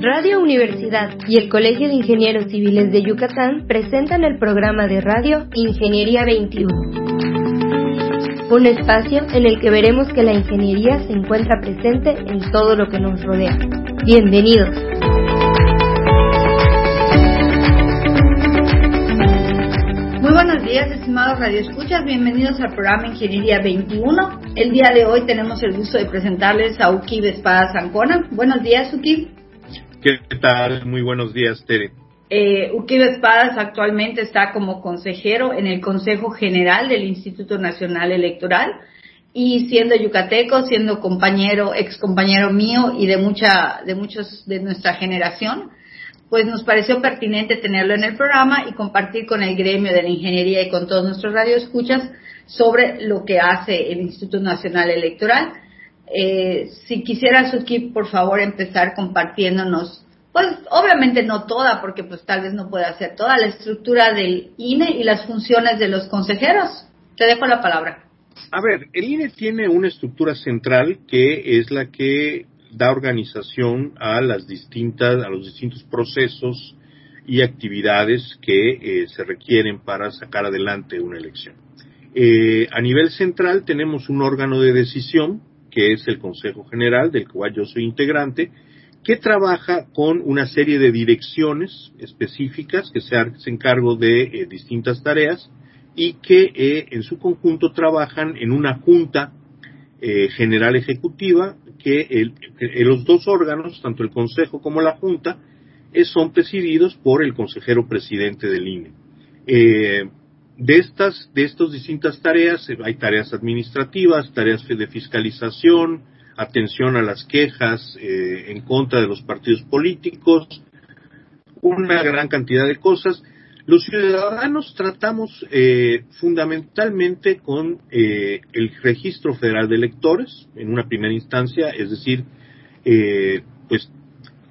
Radio Universidad y el Colegio de Ingenieros Civiles de Yucatán presentan el programa de radio Ingeniería 21. Un espacio en el que veremos que la ingeniería se encuentra presente en todo lo que nos rodea. Bienvenidos. Muy buenos días, estimados radioescuchas. Bienvenidos al programa Ingeniería 21. El día de hoy tenemos el gusto de presentarles a Ukib Espada Zancona. Buenos días, Ukib. ¿Qué tal? Muy buenos días, Tere. Eh, Espadas actualmente está como consejero en el Consejo General del Instituto Nacional Electoral y siendo yucateco, siendo compañero, ex compañero mío y de mucha, de muchos de nuestra generación, pues nos pareció pertinente tenerlo en el programa y compartir con el gremio de la ingeniería y con todos nuestros radioescuchas sobre lo que hace el Instituto Nacional Electoral eh, si quisiera Suki, por favor, empezar compartiéndonos, pues obviamente no toda, porque pues tal vez no pueda hacer toda la estructura del INE y las funciones de los consejeros. Te dejo la palabra. A ver, el INE tiene una estructura central que es la que da organización a las distintas, a los distintos procesos y actividades que eh, se requieren para sacar adelante una elección. Eh, a nivel central tenemos un órgano de decisión que es el Consejo General, del cual yo soy integrante, que trabaja con una serie de direcciones específicas que se hacen cargo de eh, distintas tareas y que eh, en su conjunto trabajan en una junta eh, general ejecutiva que los dos órganos, tanto el Consejo como la Junta, son presididos por el consejero presidente del INE de estas, de estas distintas tareas, eh, hay tareas administrativas, tareas de fiscalización, atención a las quejas eh, en contra de los partidos políticos, una gran cantidad de cosas. Los ciudadanos tratamos eh, fundamentalmente con el registro federal de electores en una primera instancia, es decir, pues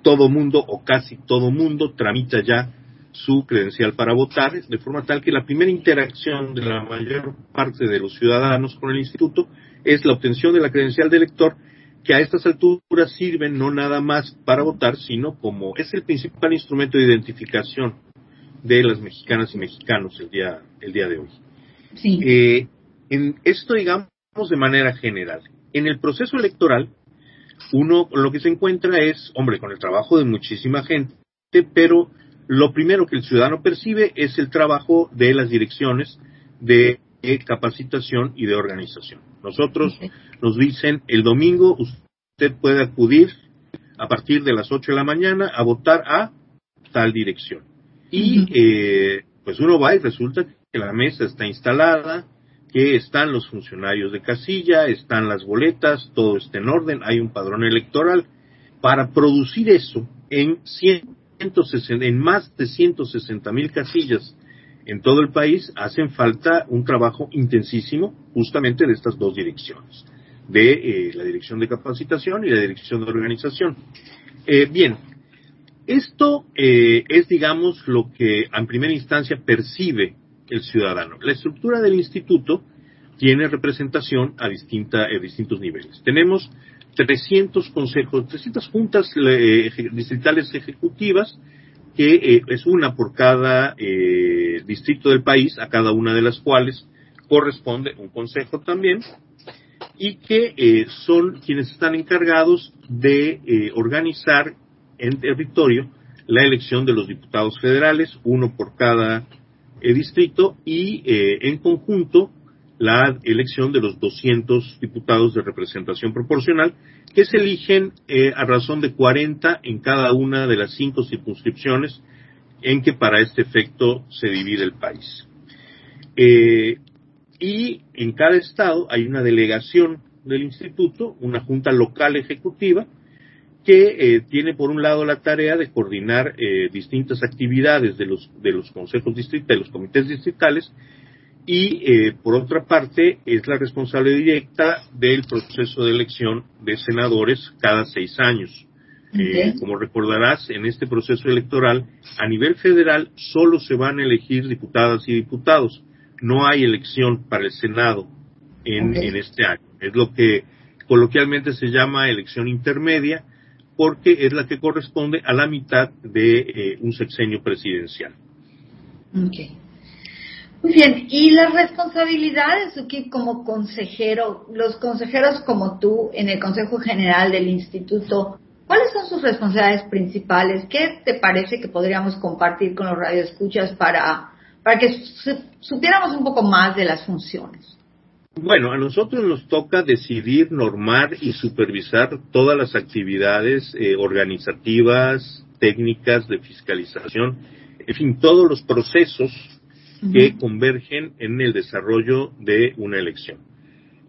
todo mundo o casi todo mundo tramita ya su credencial para votar, de forma tal que la primera interacción de la mayor parte de los ciudadanos con el instituto es la obtención de la credencial de elector, que a estas alturas sirven no nada más para votar, sino como es el principal instrumento de identificación de las mexicanas y mexicanos el día, el día de hoy. Sí. Eh, en esto, digamos, de manera general. En el proceso electoral, uno lo que se encuentra es, hombre, con el trabajo de muchísima gente, pero lo primero que el ciudadano percibe es el trabajo de las direcciones de capacitación y de organización. Nosotros nos dicen el domingo usted puede acudir a partir de las 8 de la mañana a votar a tal dirección. Y eh, pues uno va y resulta que la mesa está instalada, que están los funcionarios de casilla, están las boletas, todo está en orden, hay un padrón electoral. Para producir eso en 100 en más de 160 mil casillas en todo el país hacen falta un trabajo intensísimo justamente de estas dos direcciones, de eh, la dirección de capacitación y la dirección de organización. Eh, bien, esto eh, es, digamos, lo que en primera instancia percibe el ciudadano. La estructura del instituto tiene representación a, distinta, a distintos niveles. Tenemos 300 consejos, 300 juntas eh, distritales ejecutivas, que eh, es una por cada eh, distrito del país, a cada una de las cuales corresponde un consejo también, y que son quienes están encargados de organizar en territorio la elección de los diputados federales, uno por cada distrito, y en conjunto la elección de los 200 diputados de representación proporcional que se eligen eh, a razón de 40 en cada una de las cinco circunscripciones en que para este efecto se divide el país. Eh, y en cada estado hay una delegación del instituto, una junta local ejecutiva, que eh, tiene por un lado la tarea de coordinar distintas actividades de los, de los consejos distritales, de los comités distritales, y eh, por otra parte es la responsable directa del proceso de elección de senadores cada seis años. Eh, como recordarás, en este proceso electoral a nivel federal solo se van a elegir diputadas y diputados. No hay elección para el Senado en, en este año. Es lo que coloquialmente se llama elección intermedia, porque es la que corresponde a la mitad de eh, un sexenio presidencial. Okay. Muy bien, y las responsabilidades que como consejero, los consejeros como tú en el Consejo General del Instituto, ¿cuáles son sus responsabilidades principales? ¿Qué te parece que podríamos compartir con los radioescuchas para, para que supiéramos un poco más de las funciones? Bueno, a nosotros nos toca decidir, normar y supervisar todas las actividades eh, organizativas, técnicas de fiscalización, en fin, todos los procesos que convergen en el desarrollo de una elección.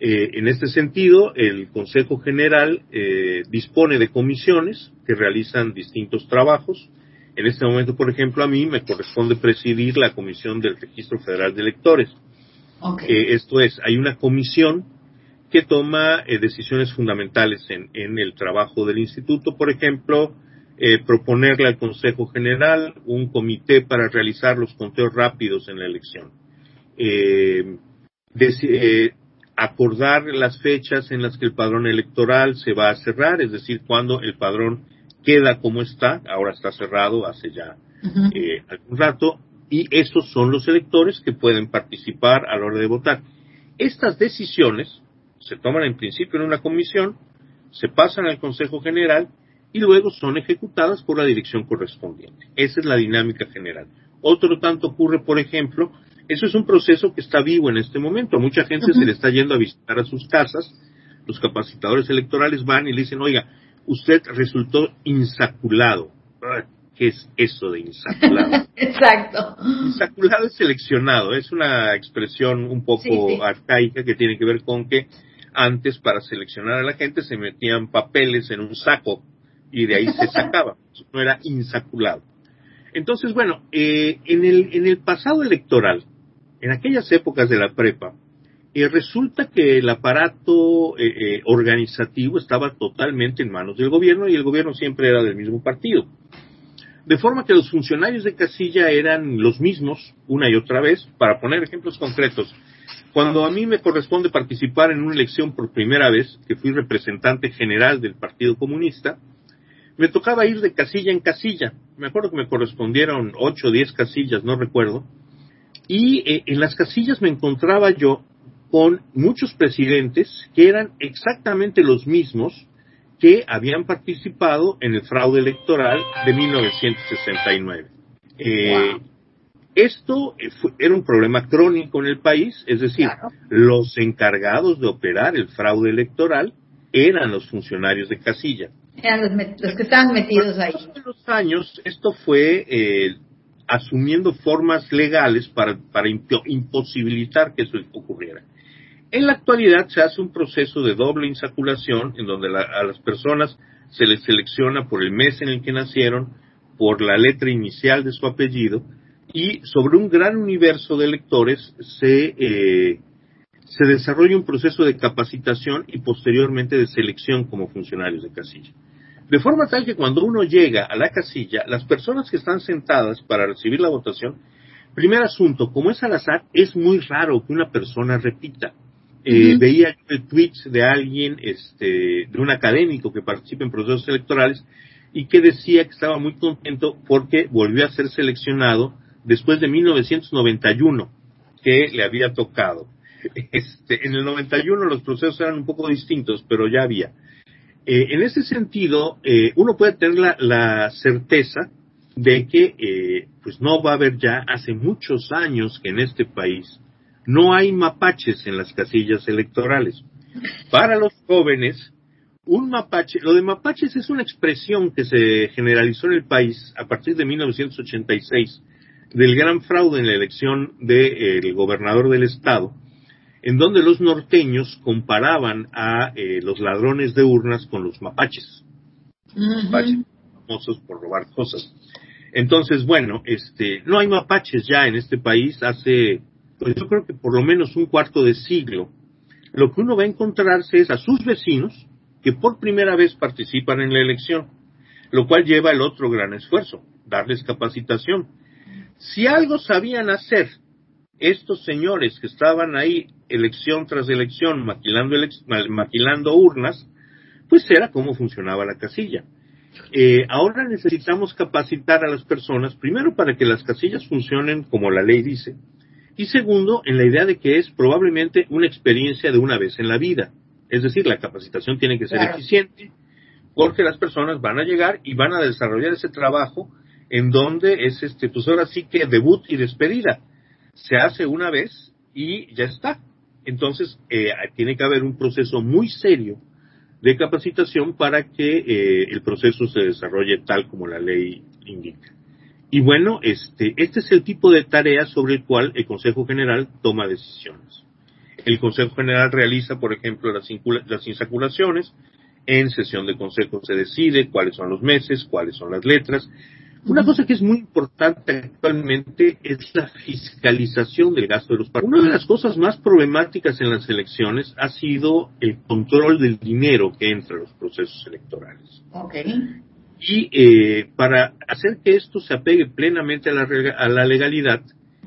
Eh, en este sentido, el Consejo General eh, dispone de comisiones que realizan distintos trabajos. En este momento, por ejemplo, a mí me corresponde presidir la Comisión del Registro Federal de Electores. Eh, esto es, hay una comisión que toma decisiones fundamentales en, en, el trabajo del instituto, por ejemplo, eh, proponerle al Consejo General un comité para realizar los conteos rápidos en la elección. Eh, eh, acordar las fechas en las que el padrón electoral se va a cerrar, es decir, cuando el padrón queda como está, ahora está cerrado hace ya algún rato, y esos son los electores que pueden participar a la hora de votar. Estas decisiones se toman en principio en una comisión, se pasan al Consejo General y luego son ejecutadas por la dirección correspondiente. Esa es la dinámica general. Otro tanto ocurre, por ejemplo, eso es un proceso que está vivo en este momento. A mucha gente se le está yendo a visitar a sus casas. Los capacitadores electorales van y le dicen, oiga, usted resultó insaculado. ¿Qué es eso de insaculado? Exacto. Insaculado es seleccionado. Es una expresión un poco arcaica que tiene que ver con que antes para seleccionar a la gente se metían papeles en un saco y de ahí se sacaba, no era insaculado. Entonces, bueno, eh, en, el, en el pasado electoral, en aquellas épocas de la prepa, eh, resulta que el aparato eh, organizativo estaba totalmente en manos del gobierno y el gobierno siempre era del mismo partido. De forma que los funcionarios de casilla eran los mismos una y otra vez. Para poner ejemplos concretos, cuando a mí me corresponde participar en una elección por primera vez, que fui representante general del Partido Comunista, me tocaba ir de casilla en casilla. Me acuerdo que me correspondieron ocho o diez casillas, no recuerdo. Y eh, en las casillas me encontraba yo con muchos presidentes que eran exactamente los mismos que habían participado en el fraude electoral de 1969. Eh, esto eh, era un problema crónico en el país, es decir, los encargados de operar el fraude electoral eran los funcionarios de casilla. Los, que estaban metidos ahí. En los años esto fue eh, asumiendo formas legales para, imposibilitar que eso ocurriera. En la actualidad se hace un proceso de doble insaculación en donde a las personas se les selecciona por el mes en el que nacieron, por la letra inicial de su apellido y sobre un gran universo de electores se, eh, se desarrolla un proceso de capacitación y posteriormente de selección como funcionarios de casilla. De forma tal que cuando uno llega a la casilla, las personas que están sentadas para recibir la votación, primer asunto, como es al azar, es muy raro que una persona repita. Eh, veía el tweet de alguien, este, de un académico que participa en procesos electorales y que decía que estaba muy contento porque volvió a ser seleccionado después de 1991, que le había tocado. Este, en el 91 los procesos eran un poco distintos, pero ya había. Eh, en ese sentido, eh, uno puede tener la, certeza de que eh, pues no va a haber ya hace muchos años que en este país no hay mapaches en las casillas electorales. Para los jóvenes, un mapache, lo de mapaches es una expresión que se generalizó en el país a partir de 1986 del gran fraude en la elección del gobernador del estado, en donde los norteños comparaban a eh, los ladrones de urnas con los mapaches, mapaches famosos por robar cosas. Entonces, bueno, este, no hay mapaches ya en este país hace, pues yo creo que por lo menos un cuarto de siglo. Lo que uno va a encontrarse es a sus vecinos que por primera vez participan en la elección, lo cual lleva el otro gran esfuerzo, darles capacitación. Si algo sabían hacer estos señores que estaban ahí elección tras elección maquilando, maquilando urnas, pues era cómo funcionaba la casilla. Eh, ahora necesitamos capacitar a las personas, primero para que las casillas funcionen como la ley dice, y segundo, en la idea de que es probablemente una experiencia de una vez en la vida. Es decir, la capacitación tiene que ser eficiente, porque las personas van a llegar y van a desarrollar ese trabajo en donde es este, pues ahora sí que debut y despedida. Se hace una vez y ya está. Entonces, eh, tiene que haber un proceso muy serio de capacitación para que eh, el proceso se desarrolle tal como la ley indica. Y bueno, este, este es el tipo de tarea sobre el cual el Consejo General toma decisiones. El Consejo General realiza, por ejemplo, las, las insaculaciones. En sesión de consejo se decide cuáles son los meses, cuáles son las letras, una cosa que es muy importante actualmente es la fiscalización del gasto de los partidos. Una de las cosas más problemáticas en las elecciones ha sido el control del dinero que entra en los procesos electorales. Y eh, para hacer que esto se apegue plenamente a la, legalidad,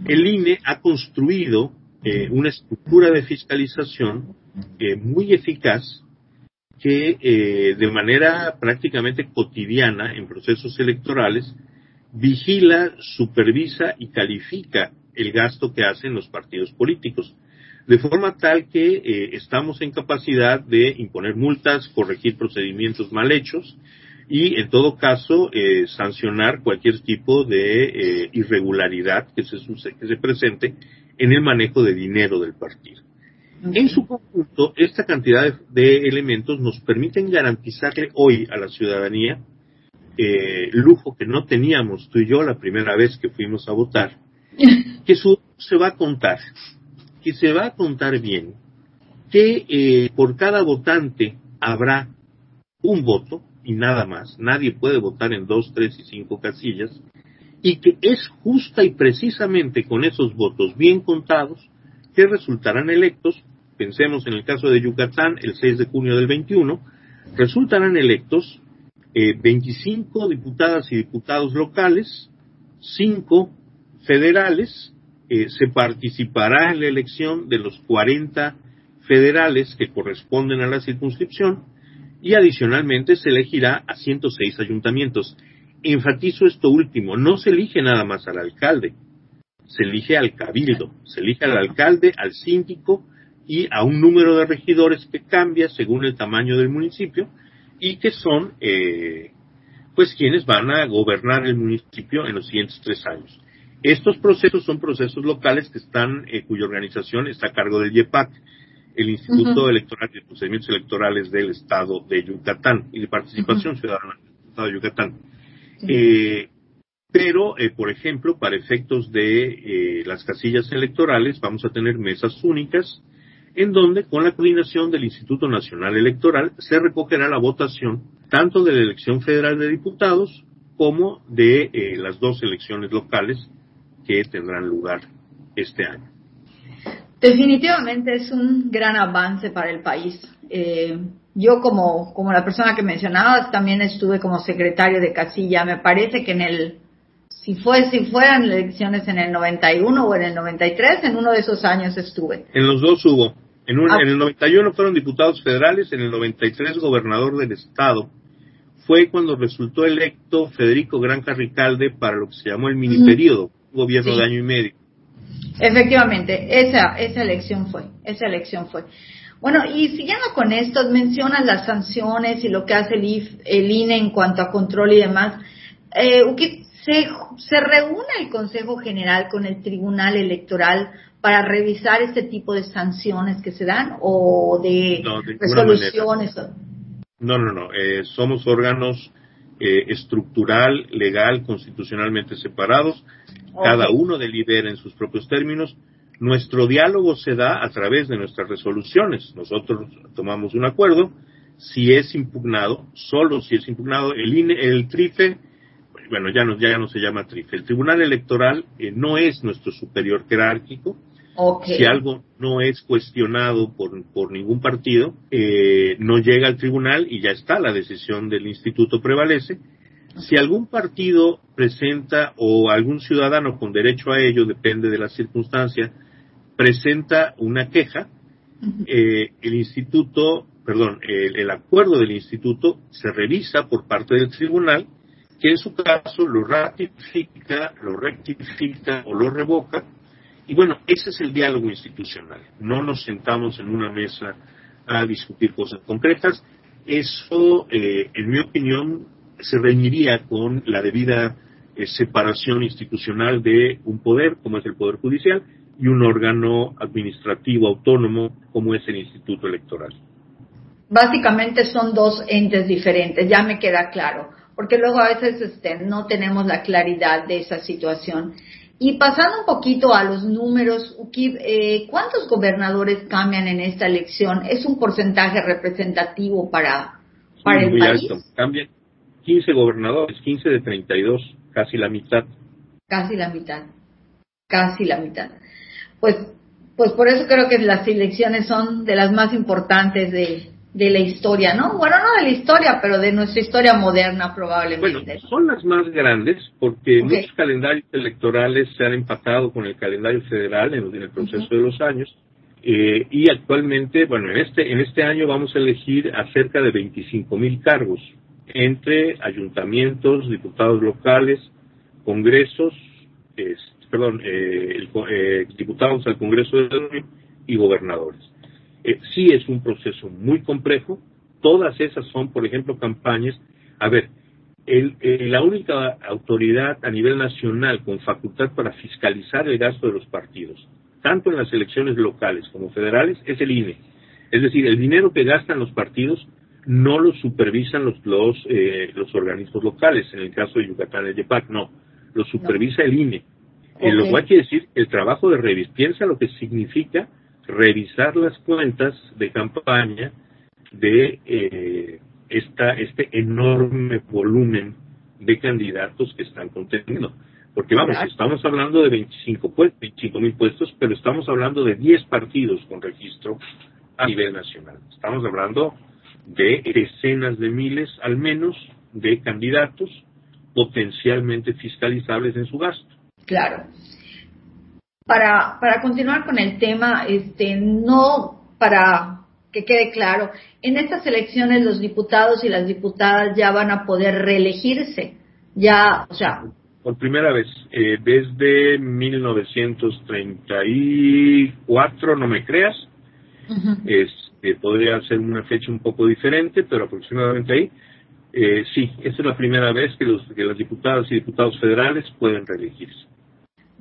el INE ha construido eh, una estructura de fiscalización eh, muy eficaz que eh, de manera prácticamente cotidiana en procesos electorales vigila, supervisa y califica el gasto que hacen los partidos políticos, de forma tal que eh, estamos en capacidad de imponer multas, corregir procedimientos mal hechos y, en todo caso, eh, sancionar cualquier tipo de irregularidad que se, que se presente en el manejo de dinero del partido. En su conjunto, esta cantidad de, elementos nos permiten garantizarle hoy a la ciudadanía eh, lujo que no teníamos tú y yo la primera vez que fuimos a votar, que su, se va a contar, que se va a contar bien, que eh, por cada votante habrá un voto y nada más, nadie puede votar en dos, tres y cinco casillas, y que es justa y precisamente con esos votos bien contados que resultarán electos. Pensemos en el caso de Yucatán, el 6 de junio del 21, resultarán electos 25 eh, diputadas y diputados locales, 5 federales, eh, se participará en la elección de los 40 federales que corresponden a la circunscripción y adicionalmente se elegirá a 106 ayuntamientos. Enfatizo esto último, no se elige nada más al alcalde, se elige al cabildo, se elige al alcalde, al síndico y a un número de regidores que cambia según el tamaño del municipio y que son eh, pues quienes van a gobernar el municipio en los siguientes tres años. Estos procesos son procesos locales que están, eh, cuya organización está a cargo del IEPAC, el Instituto Electoral de Procedimientos Electorales del Estado de Yucatán y de Participación Ciudadana del Estado de Yucatán. Eh, pero, por ejemplo, para efectos de las casillas electorales, vamos a tener mesas únicas en donde con la coordinación del Instituto Nacional Electoral se recogerá la votación tanto de la elección federal de diputados como de eh, las dos elecciones locales que tendrán lugar este año. Definitivamente es un gran avance para el país. Eh, yo como, como la persona que mencionabas también estuve como secretario de casilla. Me parece que en el, si fue, si fueran elecciones en el 91 o en el 93, en uno de esos años estuve. En los dos hubo. En, un, ah. en el 91 fueron diputados federales, en el 93 gobernador del estado. Fue cuando resultó electo Federico Granja Ricalde para lo que se llamó el mini periodo, gobierno de año y medio. Efectivamente, esa, esa elección fue, esa elección fue. Bueno, y siguiendo con esto, mencionas las sanciones y lo que hace el, el INE en cuanto a control y demás. Eh, se, se reúne el Consejo General con el Tribunal Electoral para revisar este tipo de sanciones que se dan o de, resoluciones. No, no, no. Eh, somos órganos eh, estructural, legal, constitucionalmente separados. Cada uno delibera en sus propios términos. Nuestro diálogo se da a través de nuestras resoluciones. Nosotros tomamos un acuerdo. Si es impugnado, solo si es impugnado, el, INE, el TRIFE, bueno, ya no, ya no se llama TRIFE. El Tribunal Electoral eh, no es nuestro superior jerárquico si algo no es cuestionado por, por ningún partido, eh, no llega al tribunal y ya está, la decisión del instituto prevalece. Si algún partido presenta o algún ciudadano con derecho a ello, depende de la circunstancia, presenta una queja, eh, el instituto perdón, el, acuerdo del instituto se revisa por parte del tribunal, que en su caso lo ratifica, lo rectifica o lo revoca. Y bueno, ese es el diálogo institucional. No nos sentamos en una mesa a discutir cosas concretas. Eso, eh, en mi opinión, se reñiría con la debida eh, separación institucional de un poder, como es el Poder Judicial, y un órgano administrativo autónomo, como es el Instituto Electoral. Básicamente son dos entes diferentes, ya me queda claro, porque luego a veces este, no tenemos la claridad de esa situación. Y pasando un poquito a los números, eh, ¿cuántos gobernadores cambian en esta elección? ¿Es un porcentaje representativo para, para el país? Alto. Cambian 15 gobernadores, 15 de 32, casi la mitad. Casi la mitad, casi la mitad. Pues, pues por eso creo que las elecciones son de las más importantes de, de la historia, ¿no? Bueno, no de la historia, pero de nuestra historia moderna probablemente. Bueno, son las más grandes porque muchos calendarios electorales se han empatado con el calendario federal en, el proceso de los años. Eh, y actualmente, bueno, en este, en este año vamos a elegir a cerca de 25 mil cargos entre ayuntamientos, diputados locales, congresos, perdón, eh, eh, diputados al Congreso de Unión y gobernadores. Eh, sí es un proceso muy complejo. Todas esas son, por ejemplo, campañas. A ver, el, la única autoridad a nivel nacional con facultad para fiscalizar el gasto de los partidos, tanto en las elecciones locales como federales, es el INE. Es decir, el dinero que gastan los partidos no lo supervisan los los, eh, los organismos locales. En el caso de Yucatán, el YEPAC, no. Lo supervisa el INE. Okay. lo cual quiere decir el trabajo de revis. Piensa lo que significa revisar las cuentas de campaña de eh, esta, este enorme volumen de candidatos que están conteniendo. Porque vamos, estamos hablando de 25 mil puestos, pero estamos hablando de 10 partidos con registro a nivel nacional. Estamos hablando de decenas de miles al menos de candidatos potencialmente fiscalizables en su gasto. Claro para, para continuar con el tema, este, no para que quede claro, en estas elecciones los diputados y las diputadas ya van a poder reelegirse, ya, o sea. Por primera vez, eh, desde 1934, no me creas, este, podría ser una fecha un poco diferente, pero aproximadamente ahí, eh, sí, esta es la primera vez que, los, que las diputadas y diputados federales pueden reelegirse.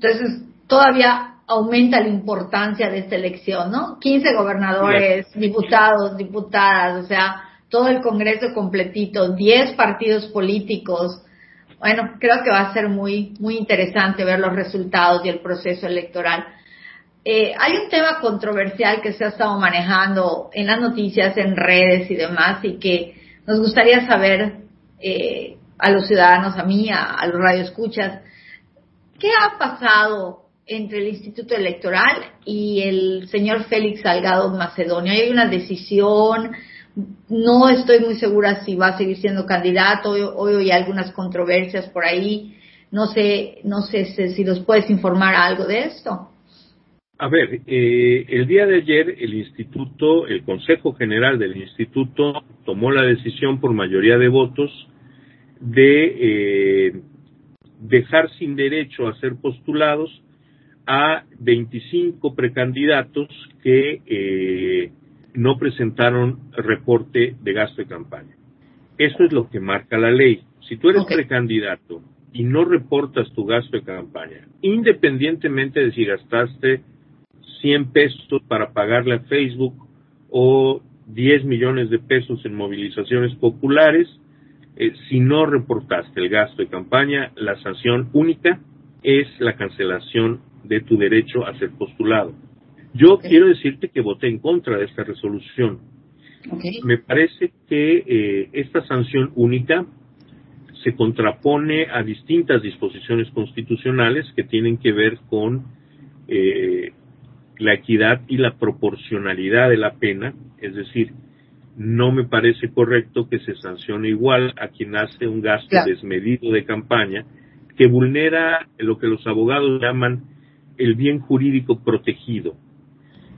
Entonces, todavía aumenta la importancia de esta elección, ¿no? 15 gobernadores, diputados, diputadas, o sea, todo el Congreso completito, 10 partidos políticos. Bueno, creo que va a ser muy, muy interesante ver los resultados y el proceso electoral. Eh, hay un tema controversial que se ha estado manejando en las noticias, en redes y demás, y que nos gustaría saber eh, a los ciudadanos, a mí, a, a los radioescuchas, ¿qué ha pasado entre el Instituto Electoral y el señor Félix Salgado Macedonio. Hay una decisión, no estoy muy segura si va a seguir siendo candidato, hoy, hay algunas controversias por ahí, no sé, no sé si nos puedes informar algo de esto. A ver, eh, el día de ayer el instituto, el Consejo General del instituto tomó la decisión por mayoría de votos de eh, dejar sin derecho a ser postulados a 25 precandidatos que eh, no presentaron reporte de gasto de campaña. Eso es lo que marca la ley. Si tú eres precandidato y no reportas tu gasto de campaña, independientemente de si gastaste 100 pesos para pagarle a Facebook o 10 millones de pesos en movilizaciones populares, eh, si no reportaste el gasto de campaña, la sanción única es la cancelación de tu derecho a ser postulado. Yo quiero decirte que voté en contra de esta resolución. Me parece que eh, esta sanción única se contrapone a distintas disposiciones constitucionales que tienen que ver con eh, la equidad y la proporcionalidad de la pena, es decir, no me parece correcto que se sancione igual a quien hace un gasto desmedido de campaña que vulnera lo que los abogados llaman el bien jurídico protegido.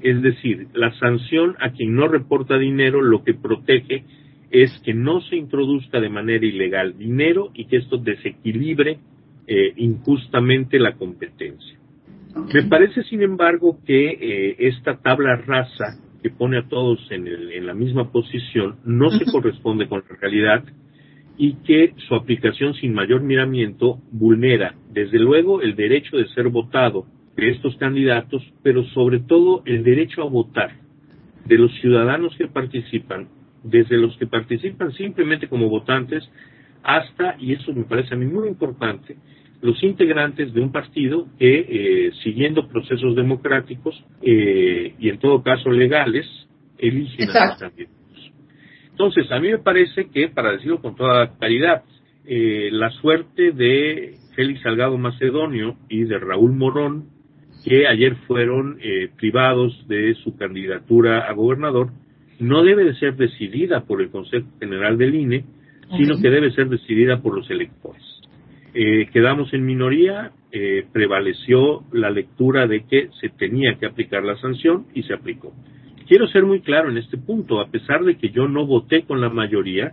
Es decir, la sanción a quien no reporta dinero lo que protege es que no se introduzca de manera ilegal dinero y que esto desequilibre eh, injustamente la competencia. Me parece, sin embargo, que eh, esta tabla rasa que pone a todos en, en la misma posición no se corresponde con la realidad y que su aplicación sin mayor miramiento vulnera, desde luego, el derecho de ser votado de estos candidatos, pero sobre todo el derecho a votar de los ciudadanos que participan, desde los que participan simplemente como votantes hasta, y eso me parece a mí muy importante, los integrantes de un partido que, eh, siguiendo procesos democráticos eh, y en todo caso legales, eligen a los candidatos. Entonces, a mí me parece que, para decirlo con toda claridad, eh, la suerte de Félix Salgado Macedonio y de Raúl Morón, que ayer fueron privados de su candidatura a gobernador, no debe de ser decidida por el Consejo General del INE, sino que debe ser decidida por los electores. Eh, quedamos en minoría, eh, prevaleció la lectura de que se tenía que aplicar la sanción y se aplicó. Quiero ser muy claro en este punto, a pesar de que yo no voté con la mayoría,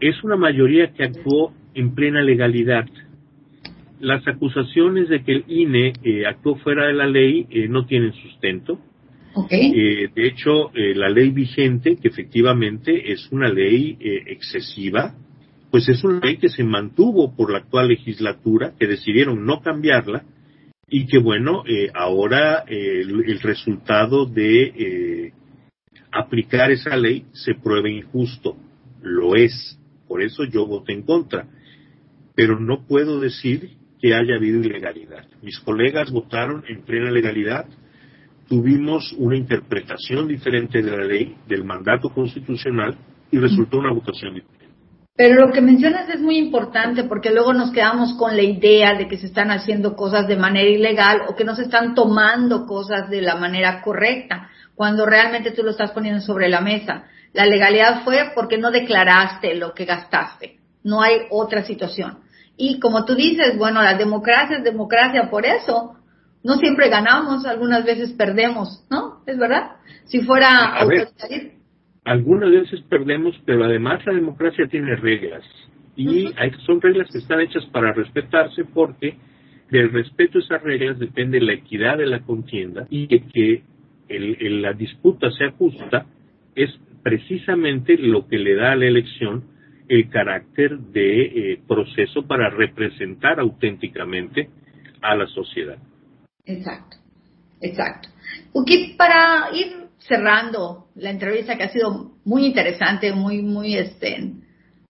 es una mayoría que actuó en plena legalidad. Las acusaciones de que el INE eh, actuó fuera de la ley no tienen sustento. de hecho, la ley vigente, que efectivamente es una ley excesiva, pues es una ley que se mantuvo por la actual legislatura, que decidieron no cambiarla y que bueno, eh, ahora eh, el, resultado de eh, aplicar esa ley se prueba injusto. Lo es. Por eso yo voté en contra. Pero no puedo decir que haya habido ilegalidad. Mis colegas votaron en plena legalidad. Tuvimos una interpretación diferente de la ley, del mandato constitucional, y resultó una votación diferente. Pero lo que mencionas es muy importante porque luego nos quedamos con la idea de que se están haciendo cosas de manera ilegal o que no se están tomando cosas de la manera correcta, cuando realmente tú lo estás poniendo sobre la mesa. La legalidad fue porque no declaraste lo que gastaste. No hay otra situación. Y como tú dices, bueno, la democracia es democracia por eso. No siempre ganamos, algunas veces perdemos, ¿no? ¿Es verdad? Si fuera algunas veces perdemos, pero además la democracia tiene reglas y hay, son reglas que están hechas para respetarse porque del respeto a esas reglas depende la equidad de la contienda y que, el, la disputa sea justa es precisamente lo que le da a la elección el carácter de eh, proceso para representar auténticamente a la sociedad. Exacto, exacto. Porque para ir cerrando la entrevista que ha sido muy interesante, muy, muy, este,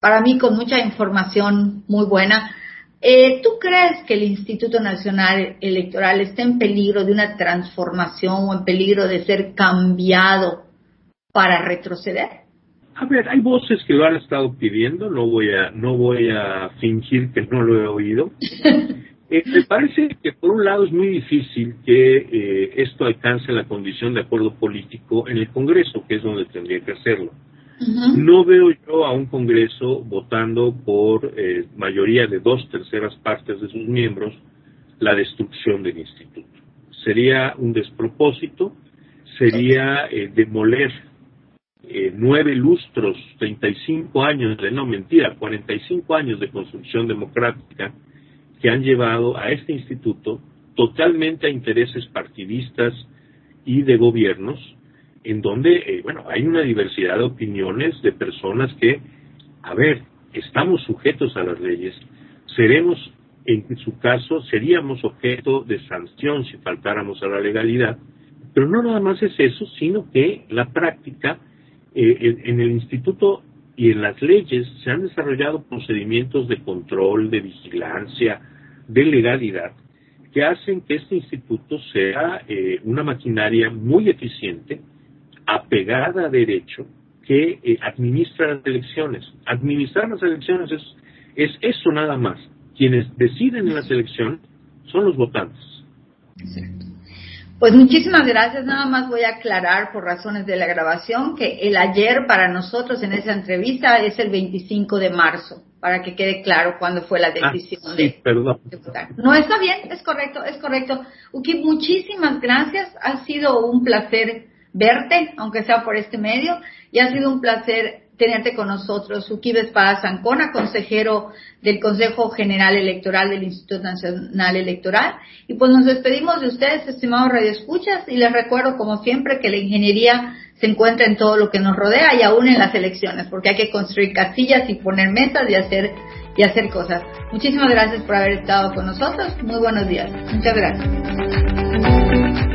para mí con mucha información muy buena. Eh, ¿Tú crees que el Instituto Nacional Electoral está en peligro de una transformación o en peligro de ser cambiado para retroceder? A ver, hay voces que lo han estado pidiendo, no voy a, no voy a fingir que no lo he oído. Eh, me parece que por un lado es muy difícil que eh, esto alcance la condición de acuerdo político en el Congreso, que es donde tendría que hacerlo. No veo yo a un Congreso votando por eh, mayoría de dos terceras partes de sus miembros la destrucción del instituto. Sería un despropósito, sería demoler nueve lustros, 35 años de, no mentira, 45 años de construcción democrática que han llevado a este instituto totalmente a intereses partidistas y de gobiernos, en donde, eh, bueno, hay una diversidad de opiniones de personas que, a ver, estamos sujetos a las leyes, seremos, en su caso, seríamos objeto de sanción si faltáramos a la legalidad, pero no nada más es eso, sino que la práctica eh, en el instituto y en las leyes se han desarrollado procedimientos de control, de vigilancia, de legalidad, que hacen que este instituto sea eh, una maquinaria muy eficiente, apegada a derecho, que eh, administra las elecciones. Administrar las elecciones es, es eso nada más. Quienes deciden en las elecciones son los votantes. Pues muchísimas gracias. Nada más voy a aclarar por razones de la grabación que el ayer para nosotros en esa entrevista es el 25 de marzo. Para que quede claro cuándo fue la ah, decisión sí, perdón. No, está bien, es correcto, es correcto. Uki, muchísimas gracias. Ha sido un placer verte, aunque sea por este medio, y ha sido un placer tenerte con nosotros, Ukibe Espada Zancona, consejero del Consejo General Electoral del Instituto Nacional Electoral. Y pues nos despedimos de ustedes, estimados radioescuchas, y les recuerdo, como siempre, que la ingeniería se encuentra en todo lo que nos rodea y aún en las elecciones, porque hay que construir casillas y poner metas y hacer, y hacer cosas. Muchísimas gracias por haber estado con nosotros. Muy buenos días. Muchas gracias.